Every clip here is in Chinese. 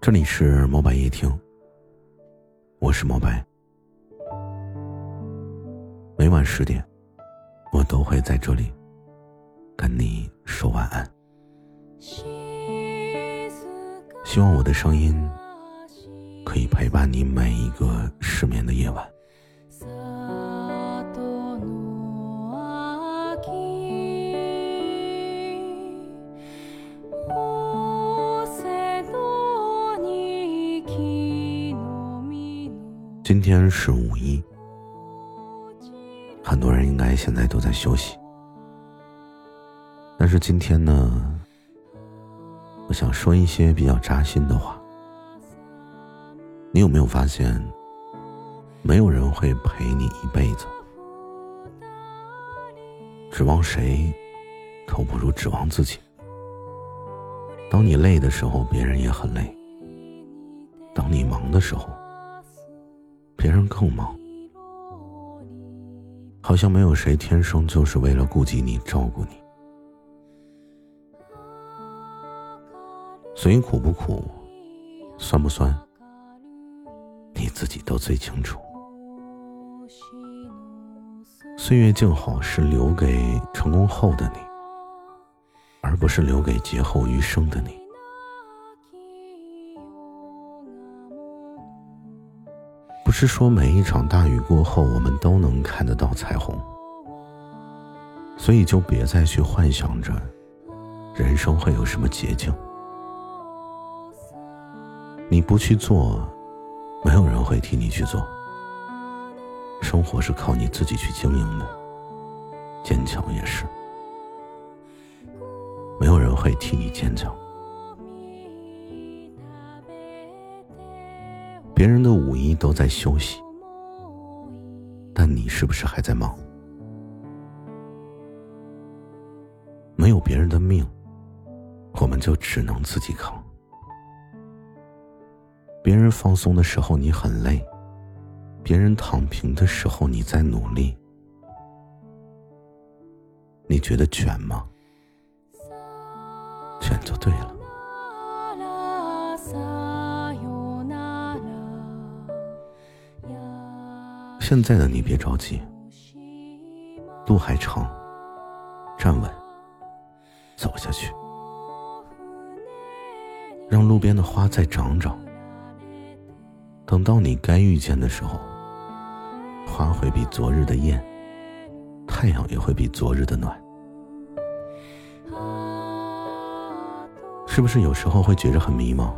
这里是猫白夜听，我是猫白。每晚十点，我都会在这里跟你说晚安。希望我的声音可以陪伴你每一个失眠的夜晚。今天是五一，很多人应该现在都在休息。但是今天呢，我想说一些比较扎心的话。你有没有发现，没有人会陪你一辈子？指望谁，都不如指望自己。当你累的时候，别人也很累；当你忙的时候，别人更忙，好像没有谁天生就是为了顾及你、照顾你。所以苦不苦，酸不酸，你自己都最清楚。岁月静好是留给成功后的你，而不是留给劫后余生的你。不是说每一场大雨过后，我们都能看得到彩虹，所以就别再去幻想着人生会有什么捷径。你不去做，没有人会替你去做。生活是靠你自己去经营的，坚强也是，没有人会替你坚强。别人的五一都在休息，但你是不是还在忙？没有别人的命，我们就只能自己扛。别人放松的时候你很累，别人躺平的时候你在努力。你觉得卷吗？卷就对了。现在的你别着急，路还长，站稳，走下去，让路边的花再长长。等到你该遇见的时候，花会比昨日的艳，太阳也会比昨日的暖。是不是有时候会觉着很迷茫，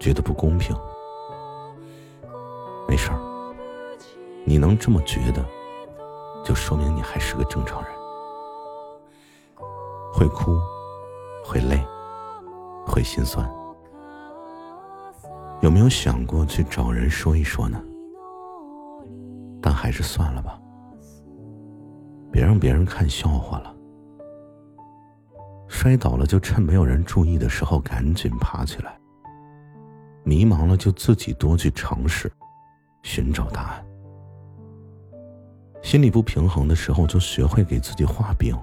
觉得不公平？没事儿。你能这么觉得，就说明你还是个正常人。会哭，会累，会心酸。有没有想过去找人说一说呢？但还是算了吧，别让别人看笑话了。摔倒了就趁没有人注意的时候赶紧爬起来。迷茫了就自己多去尝试，寻找答案。心里不平衡的时候，就学会给自己画饼。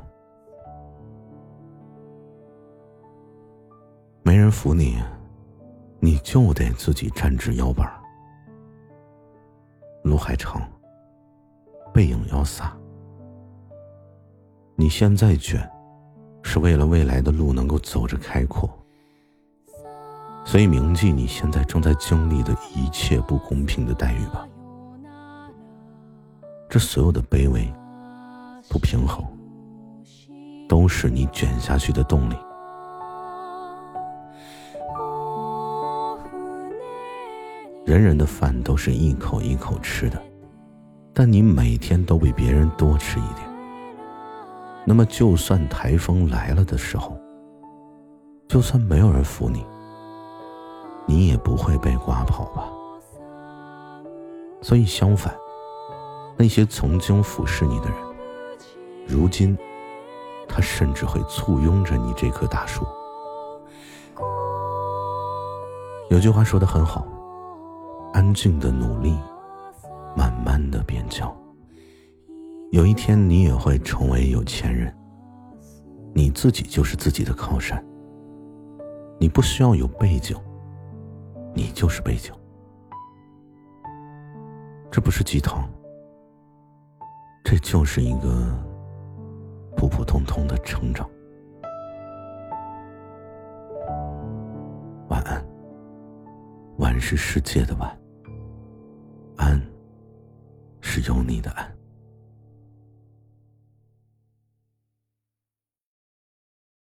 没人扶你，你就得自己站直腰板。路还长，背影要洒。你现在卷，是为了未来的路能够走着开阔。所以铭记你现在正在经历的一切不公平的待遇吧。这所有的卑微、不平衡，都是你卷下去的动力。人人的饭都是一口一口吃的，但你每天都比别人多吃一点。那么，就算台风来了的时候，就算没有人扶你，你也不会被刮跑吧？所以，相反。那些曾经俯视你的人，如今，他甚至会簇拥着你这棵大树。有句话说的很好：“安静的努力，慢慢的变强。”有一天，你也会成为有钱人。你自己就是自己的靠山。你不需要有背景，你就是背景。这不是鸡汤，这就是一个普普通通的成长。晚安，晚是世界的晚，安是有你的安。